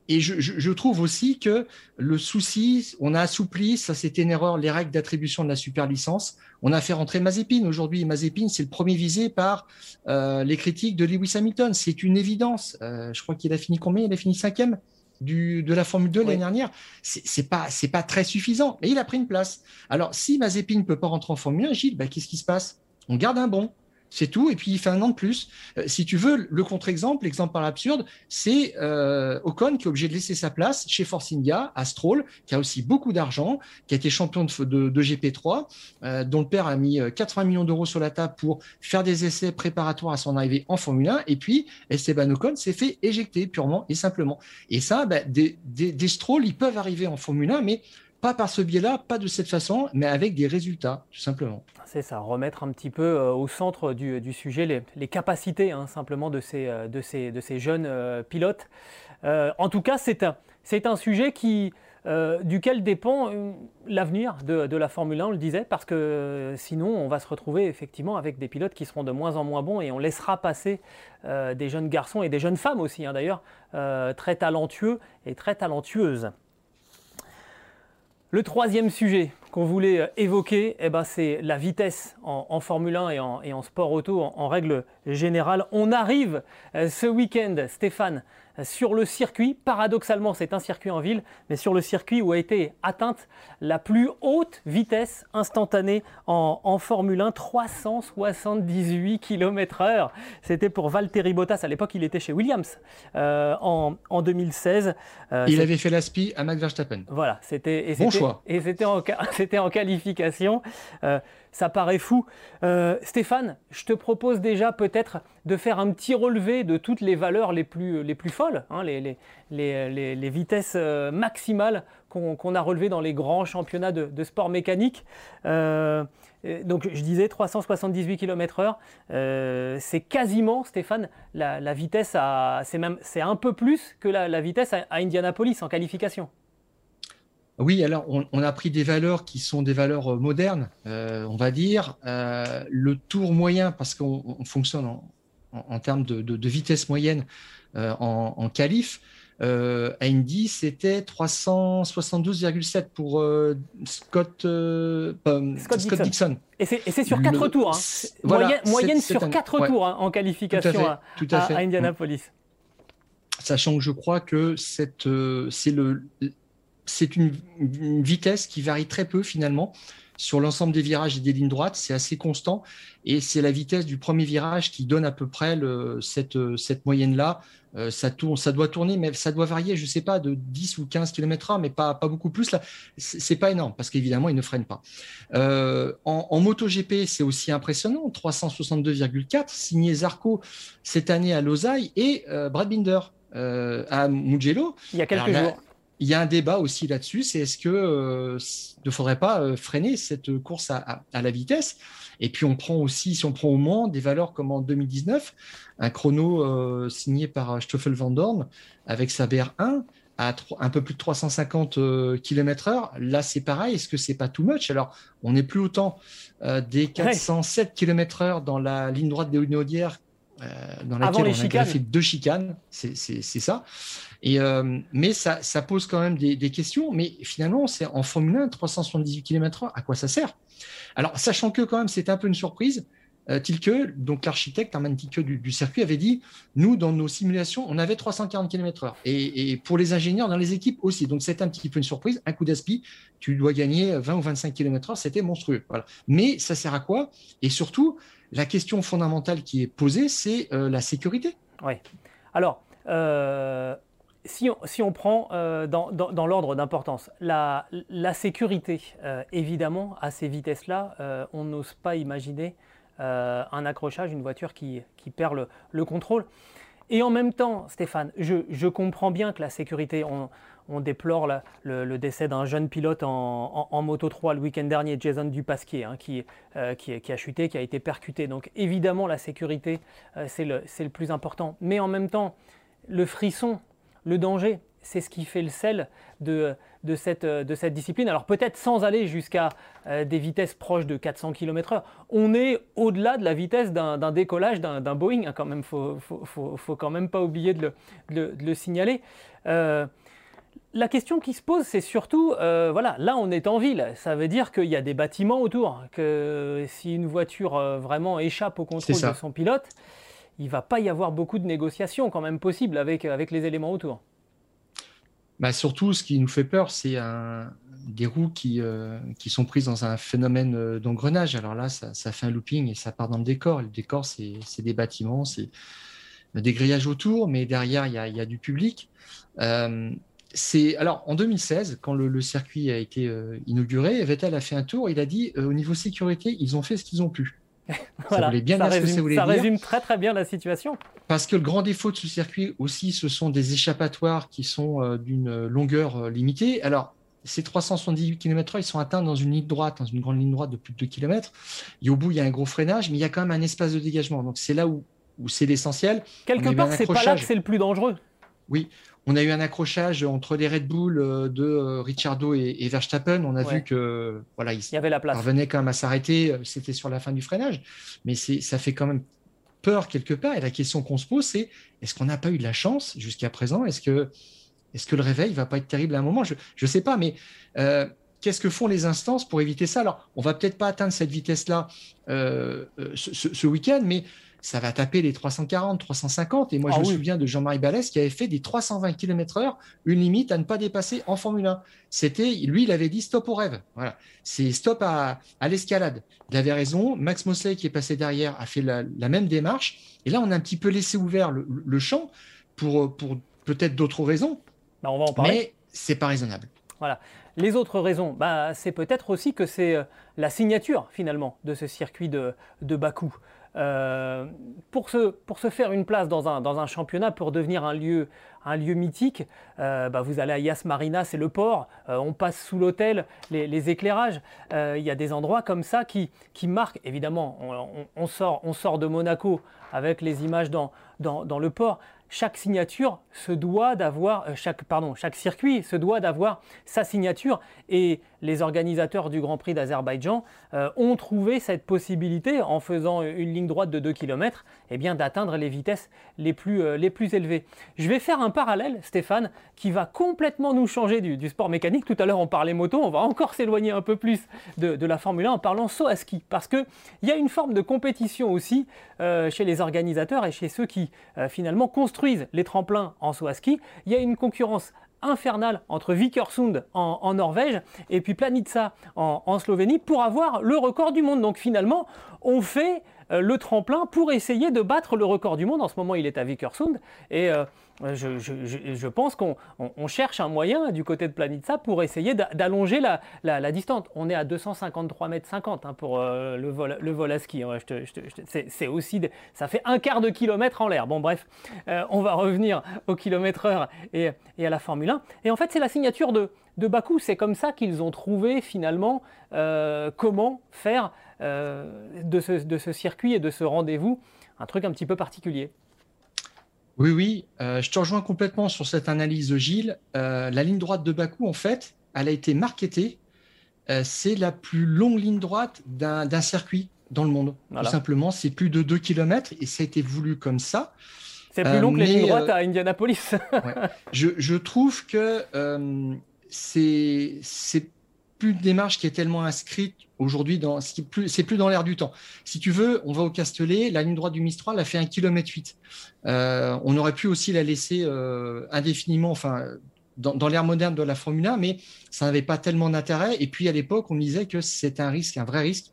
et je, trouve aussi que le souci, on a assoupli, ça c'était une erreur, les règles d'attribution de la super licence. On a fait rentrer Mazepin aujourd'hui. Mazepin, c'est le premier visé par euh, les critiques de Lewis Hamilton. C'est une évidence. Euh, je crois qu'il a fini combien? Il a fini cinquième? Du, de la Formule 2 l'année dernière. C'est pas, c'est pas très suffisant, mais il a pris une place. Alors, si Mazepin ne peut pas rentrer en Formule 1, Gilles, bah, qu'est-ce qui se passe? On garde un bon. C'est tout. Et puis, il fait un an de plus. Euh, si tu veux, le contre-exemple, l'exemple par l'absurde, c'est euh, Ocon qui est obligé de laisser sa place chez Force India, à Stroll, qui a aussi beaucoup d'argent, qui a été champion de, de, GP3, euh, dont le père a mis 80 millions d'euros sur la table pour faire des essais préparatoires à son arrivée en Formule 1. Et puis, Esteban Ocon s'est fait éjecter purement et simplement. Et ça, ben, des, des, des Stroll, ils peuvent arriver en Formule 1, mais pas par ce biais-là, pas de cette façon, mais avec des résultats, tout simplement. C'est ça, remettre un petit peu euh, au centre du, sujet les, capacités hein, simplement de ces, euh, jeunes euh, pilotes. en tout cas, c'est un, sujet qui, duquel dépend l'avenir de, de, la Formule 1, on le disait, parce que sinon on va se retrouver effectivement avec des pilotes qui seront de moins en moins bons et on laissera passer des jeunes garçons et des jeunes femmes aussi, hein, d'ailleurs, très talentueux et très talentueuses. Le troisième sujet qu'on voulait euh, évoquer, eh ben, c'est la vitesse en, Formule 1 et en, sport auto en, règle générale. On arrive euh, ce week-end, Stéphane, sur le circuit. Paradoxalement, c'est un circuit en ville, mais sur le circuit où a été atteinte la plus haute vitesse instantanée en, Formule 1, 378 km/h. C'était pour Valtteri Bottas. À l'époque, il était chez Williams euh, en, 2016. Euh, il avait fait l'aspi à Max Verstappen. Voilà, c'était bon choix. Et c'était en, en, qualification. Euh, ça paraît fou. Euh, Stéphane, je te propose déjà peut-être de faire un petit relevé de toutes les valeurs les plus, plus folles, hein, les, les, vitesses euh, maximales qu'on a relevées dans les grands championnats de, sport mécanique. Euh, donc je disais 378 km/h, c'est quasiment, Stéphane, la, vitesse, c'est un peu plus que la, vitesse à Indianapolis en qualification. Oui, alors on, a pris des valeurs qui sont des valeurs euh, modernes, euh, on va dire. Euh, le tour moyen, parce qu'on fonctionne en, termes de, vitesse moyenne en, en qualif, à Indy, c'était 372,7 pour Scott, Scott, Dixon. Et c'est sur 4 tours. Hein. moyenne, sur 4 tours hein, en qualification à, à, Indianapolis. Sachant que je crois que c'est le c'est une, vitesse qui varie très peu finalement sur l'ensemble des virages et des lignes droites, c'est assez constant et c'est la vitesse du premier virage qui donne à peu près cette, moyenne-là. Euh, ça, tourne, ça doit tourner, mais ça doit varier, je ne sais pas, de 10 ou 15 km/h, mais pas, pas beaucoup plus. Là, c'est pas énorme parce qu'évidemment, il ne freine pas. Euh, en, en MotoGP, c'est aussi impressionnant, 362,4 signé Zarco cette année à Losail et euh, Brad Binder à Mugello. Il y a quelques jours il y a un débat aussi là-dessus, c'est est-ce que euh, ne faudrait pas euh, freiner cette course à, la vitesse? Et puis on prend aussi, si on prend au Mans, des valeurs comme en 2019, un chrono euh, signé par Stoffel Van Dorn avec sa BR1 à un peu plus de 350 km/h. Là, c'est pareil. Est-ce que c'est pas too much? Alors, on n'est plus autant des 407 km/h dans la ligne droite des Hauts-Naudières dans laquelle on a greffé deux chicanes. C'est ça. Et, euh, mais ça, ça, pose quand même des, des questions. Mais finalement, c'est en Formule 1, 378 km/h, à quoi ça sert? Alors, sachant que quand même, c'est un peu une surprise. Euh, Tilke, donc l'architecte Armand Tilke du, du, circuit, avait dit nous, dans nos simulations, on avait 340 km/h. Et, pour les ingénieurs dans les équipes aussi. Donc, c'est un petit peu une surprise. Un coup d'aspi, tu dois gagner 20 ou 25 km/h, c'était monstrueux. Voilà. Mais ça sert à quoi? Et surtout, la question fondamentale qui est posée, c'est euh, la sécurité. Oui. Alors, euh, si on, prend euh, dans, l'ordre d'importance, la, sécurité, euh, évidemment, à ces vitesses-là, on n'ose pas imaginer un accrochage, une voiture qui, perd le, contrôle. Et en même temps, Stéphane, je, comprends bien que la sécurité, on, déplore le, décès d'un jeune pilote en, Moto 3 le week-end dernier, Jason Dupasquier, hein, qui, qui, a chuté, qui a été percuté. Donc évidemment, la sécurité, c'est le, le plus important. Mais en même temps, le frisson le danger, c'est ce qui fait le sel de, de, cette, de cette discipline. Alors peut-être sans aller jusqu'à euh, des vitesses proches de 400 km/h, on est au-delà de la vitesse d'un décollage d'un Boeing, hein, quand même, il faut, faut, faut, quand même pas oublier de le, de le signaler. Euh, la question qui se pose, c'est surtout, euh, voilà, là on est en ville, ça veut dire qu'il y a des bâtiments autour, que si une voiture vraiment échappe au contrôle de son pilote, il va pas y avoir beaucoup de négociations quand même possibles avec, avec les éléments autour. Bah surtout, ce qui nous fait peur, c'est des roues qui, euh, qui sont prises dans un phénomène euh, d'engrenage. Alors là, ça, fait un looping et ça part dans le décor. Le décor, c'est des bâtiments, c'est des grillages autour, mais derrière, il y a, du public. Euh, alors en 2016, quand le, circuit a été inauguré, Vettel a fait un tour. Il a dit au niveau sécurité, ils ont fait ce qu'ils ont pu. Voilà, ça, bien ça, résume, ça résume, très très bien la situation. Parce que le grand défaut de ce circuit aussi, ce sont des échappatoires qui sont euh, d'une longueur euh, limitée. Alors, ces 378 km/h, ils sont atteints dans une ligne droite, dans une grande ligne droite de plus de 2 km. Et au bout, il y a un gros freinage, mais il y a quand même un espace de dégagement. Donc c'est là où, où c'est l'essentiel. Quelque part, c'est pas là que c'est le plus dangereux. Oui, on a eu un accrochage entre les Red Bull euh, de euh, Ricciardo et, Verstappen. On a vu que voilà, il y avait la place. Parvenait quand même à s'arrêter. Euh, c'était sur la fin du freinage, mais ça fait quand même peur quelque part. Et la question qu'on se pose, c'est est-ce qu'on n'a pas eu de la chance jusqu'à présent? Est-ce que est-ce que le réveil va pas être terrible à un moment? Je ne sais pas, mais qu'est-ce que font les instances pour éviter ça? Alors, on va peut-être pas atteindre cette vitesse-là ce, ce week-end, mais ça va taper les 340, 350. Et moi, je ah me souviens de Jean-Marie Balès qui avait fait des 320 km/h, une limite à ne pas dépasser en Formule 1. C'était, lui, il avait dit stop au rêve. Voilà. C'est stop à, l'escalade. Il avait raison. Max Mosley, qui est passé derrière, a fait la, même démarche. Et là, on a un petit peu laissé ouvert le, champ pour, pour peut-être d'autres raisons. Bah, on va en parler. Mais c'est pas raisonnable. Voilà. Les autres raisons, bah, c'est peut-être aussi que c'est euh, la signature finalement de ce circuit de, de Bakou. Euh, pour, se, faire une place dans un, championnat, pour devenir un lieu, mythique, euh, bah vous allez à Yas Marina, c'est le port, on passe sous l'hôtel, les, éclairages. Il y a des endroits comme ça qui, marquent, évidemment, on, sort, de Monaco avec les images dans le port, chaque signature se doit d'avoir, euh, chaque, pardon, chaque circuit se doit d'avoir sa signature. Et les organisateurs du Grand Prix d'Azerbaïdjan euh, ont trouvé cette possibilité en faisant une ligne droite de 2 km eh bien, d'atteindre les vitesses les plus, euh, les plus élevées. Je vais faire un parallèle, Stéphane, qui va complètement nous changer du, sport mécanique. Tout à l'heure, on parlait moto, on va encore s'éloigner un peu plus de, la Formule 1 en parlant saut à ski, parce qu'il y a une forme de compétition aussi chez les organisateurs et chez ceux qui finalement construisent les tremplins en saut à ski, il y a une concurrence infernale entre Vikersund en, Norvège et puis Planitza en, Slovénie pour avoir le record du monde. Donc finalement, on fait euh, le tremplin pour essayer de battre le record du monde. En ce moment, il est à Vikersund et euh, je, pense qu'on cherche un moyen du côté de Planitza pour essayer d'allonger la, distance. On est à 253 mètres 50 hein, pour euh, le, vol, à ski. Hein. c'est aussi, ça fait un quart de kilomètre en l'air. Bon bref, on va revenir au kilomètre heure et, à la Formule 1. Et en fait, c'est la signature de, de Bakou. C'est comme ça qu'ils ont trouvé finalement comment faire euh, de, ce, circuit et de ce rendez-vous, un truc un petit peu particulier. Oui, oui, euh, je te rejoins complètement sur cette analyse, Gilles. Euh, la ligne droite de Bakou, en fait, elle a été marketée. c'est la plus longue ligne droite d'un circuit dans le monde. Tout simplement, c'est plus de 2 km et ça a été voulu comme ça. C'est plus long que la ligne droite à Indianapolis. je, je, trouve que c'est plus une démarche qui est tellement inscrite aujourd'hui dans c'est plus c'est plus dans l'air du temps. Si tu veux, on va au Castellet, la ligne droite du Mistral a fait un kilomètre 8. Euh, on aurait pu aussi la laisser euh, indéfiniment, enfin dans, dans l'ère moderne de la Formule 1, mais ça n'avait pas tellement d'intérêt. Et puis à l'époque, on disait que c'était un risque, un vrai risque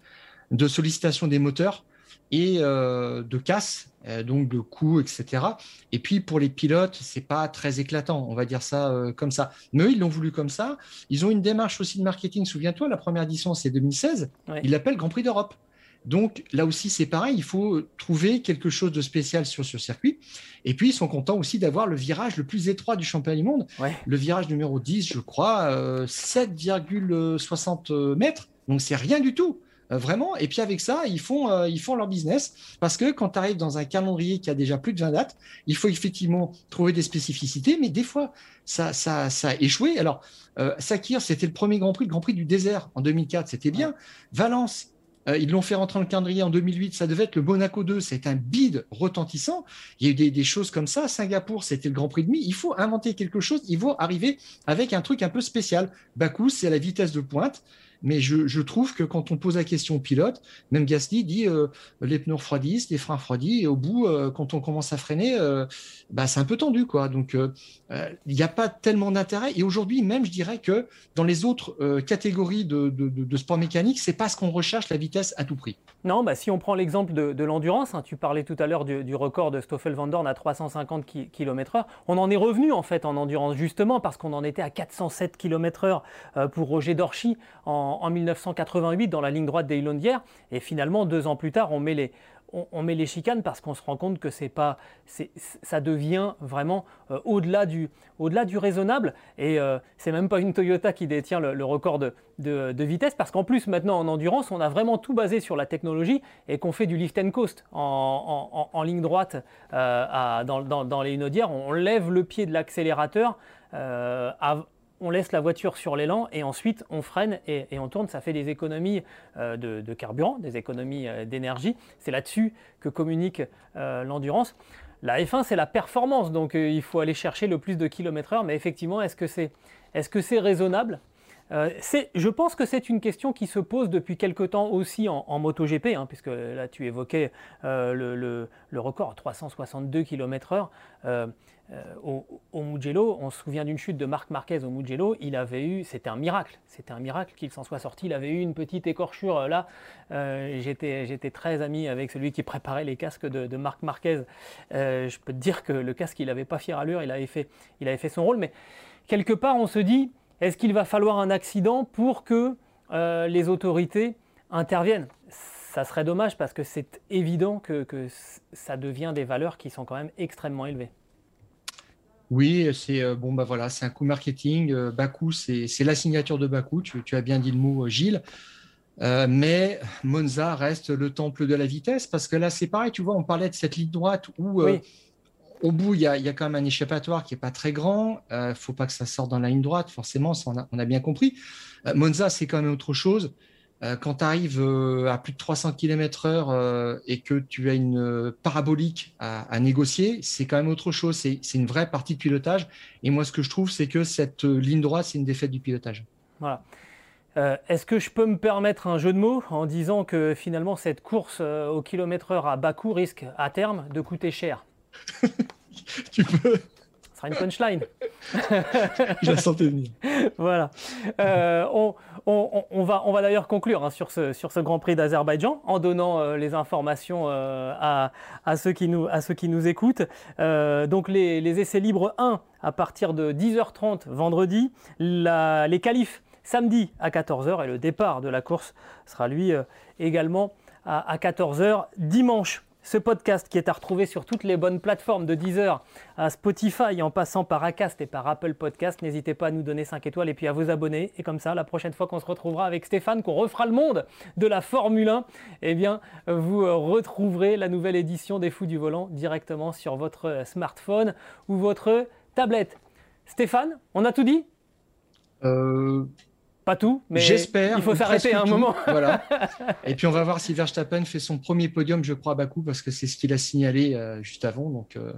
de sollicitation des moteurs et euh, de casse, euh, donc de coûts, etc. Et puis pour les pilotes, c'est pas très éclatant, on va dire ça euh, comme ça. Mais eux, ils l'ont voulu comme ça. Ils ont une démarche aussi de marketing. Souviens-toi, la première édition, c'est 2016. Ils l'appellent Grand Prix d'Europe. Donc là aussi, c'est pareil, il faut trouver quelque chose de spécial sur ce circuit. Et puis, ils sont contents aussi d'avoir le virage le plus étroit du championnat du monde. Le virage numéro 10, je crois, 7,60 mètres. Donc, c'est rien du tout. Vraiment. Et puis avec ça, ils font, ils font leur business parce que quand tu arrives dans un calendrier qui a déjà plus de 20 dates, il faut effectivement trouver des spécificités, mais des fois, ça, ça, ça a échoué. Alors, Sakir, c'était le premier Grand Prix, le Grand Prix du désert en 2004, c'était bien. Valence, euh, ils l'ont fait rentrer dans le calendrier en 2008. Ça devait être le Monaco 2. C'est un bide retentissant. Il y a eu des, choses comme ça. Singapour, c'était le Grand Prix de mi. Il faut inventer quelque chose. Il faut arriver avec un truc un peu spécial. Bakou, c'est la vitesse de pointe. Mais je, trouve que quand on pose la question au pilote, même Gasly dit euh, les pneus refroidissent, les freins refroidissent, et au bout, euh, quand on commence à freiner, euh, bah, c'est un peu tendu. quoi. Donc, il n'y a pas tellement d'intérêt. Et aujourd'hui, même, je dirais que dans les autres catégories de, de, sport mécanique, c'est pas ce qu'on recherche, la vitesse à tout prix. Non, bah, si on prend l'exemple de, l'endurance, hein, tu parlais tout à l'heure du, record de Stoffel Van Dorn à 350 km/h, on en est revenu en fait en endurance justement parce qu'on en était à 407 km/h pour Roger Dorchy en en, 1988 dans la ligne droite des Hilondières. Et finalement, deux ans plus tard, on met les, on, met les chicanes parce qu'on se rend compte que c'est pas, ça devient vraiment euh, au-delà du, au-delà du raisonnable. Et euh, c'est même pas une Toyota qui détient le, record de, de, vitesse parce qu'en plus maintenant en endurance, on a vraiment tout basé sur la technologie et qu'on fait du lift and coast en, en, ligne droite euh, dans, dans, les Hilondières. On lève le pied de l'accélérateur. À, on laisse la voiture sur l'élan et ensuite on freine et, on tourne. Ça fait des économies euh, de, carburant, des économies euh, d'énergie. C'est là-dessus que communique euh, l'endurance. La F1, c'est la performance, donc il faut aller chercher le plus de kilomètres heure. Mais effectivement, est-ce que c'est est -ce c'est raisonnable? Je pense que c'est une question qui se pose depuis quelque temps aussi en, MotoGP, hein, puisque là tu évoquais le, le, record 362 km/h. Euh, au, Mugello, on se souvient d'une chute de Marc Marquez au Mugello, il avait eu, c'était un miracle, c'était un miracle qu'il s'en soit sorti, il avait eu une petite écorchure euh, là, euh, j'étais très ami avec celui qui préparait les casques de, Marc Marquez, je peux te dire que le casque il n'avait pas fière allure, il avait, fait, il avait fait son rôle, mais quelque part on se dit, est-ce qu'il va falloir un accident pour que les autorités interviennent? Ça serait dommage parce que c'est évident que, que ça devient des valeurs qui sont quand même extrêmement élevées. Oui, c'est euh, bon, bah voilà, c'est un coup marketing. Euh, Bakou, c'est la signature de Bakou. Tu, as bien dit le mot, euh, Gilles. mais Monza reste le temple de la vitesse parce que là, c'est pareil. Tu vois, on parlait de cette ligne droite où au bout, il y, a, quand même un échappatoire qui est pas très grand. Il ne faut pas que ça sorte dans la ligne droite, forcément, on, a, on, a, bien compris. Monza, c'est quand même autre chose. Euh, quand tu arrives euh, à plus de 300 km/h euh, et que tu as une parabolique à, négocier, c'est quand même autre chose. C'est une vraie partie de pilotage. Et moi, ce que je trouve, c'est que cette ligne droite, c'est une défaite du pilotage. Voilà. Est-ce que je peux me permettre un jeu de mots en disant que finalement cette course au kilomètre heure à bas coût risque à terme de coûter cher? Tu peux sera une punchline. Je la sentais venir. voilà. Euh, on, on, on, va, on va d'ailleurs conclure hein, sur, ce, sur ce Grand Prix d'Azerbaïdjan en donnant euh, les informations euh, à, à, ceux qui nous, à ceux qui nous écoutent. donc les, les, essais libres 1 à partir de 10h30 vendredi, la, les qualifs samedi à 14h et le départ de la course sera lui également à, à 14h dimanche. Ce podcast qui est à retrouver sur toutes les bonnes plateformes de Deezer à Spotify en passant par Acast et par Apple Podcast. N'hésitez pas à nous donner 5 étoiles et puis à vous abonner. Et comme ça, la prochaine fois qu'on se retrouvera avec Stéphane, qu'on refera le monde de la Formule 1, eh bien, vous retrouverez la nouvelle édition des Fous du Volant directement sur votre smartphone ou votre tablette. Stéphane, on a tout dit? Euh, pas tout, mais j'espère. Il faut s'arrêter à un moment. voilà. Et puis on va voir si Verstappen fait son premier podium, je crois, à Bakou, parce que c'est ce qu'il a signalé euh, juste avant. Donc euh,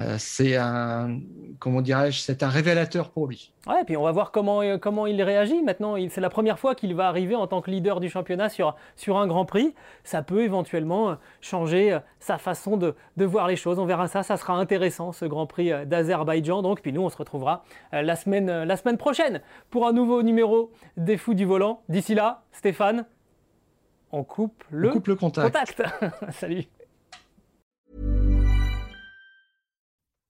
euh, c'est un, comment dirais-je, c'est un révélateur pour lui. Ouais, et puis on va voir comment, euh, comment il réagit. Maintenant, c'est la première fois qu'il va arriver en tant que leader du championnat sur, sur un Grand Prix. Ça peut éventuellement euh, changer sa façon de, de voir les choses. On verra ça, ça sera intéressant ce Grand Prix d'Azerbaïdjan. Donc, puis nous, on se retrouvera la semaine, la semaine prochaine pour un nouveau numéro des Fous du Volant. D'ici là, Stéphane, on coupe le, on coupe le contact. contact. Salut.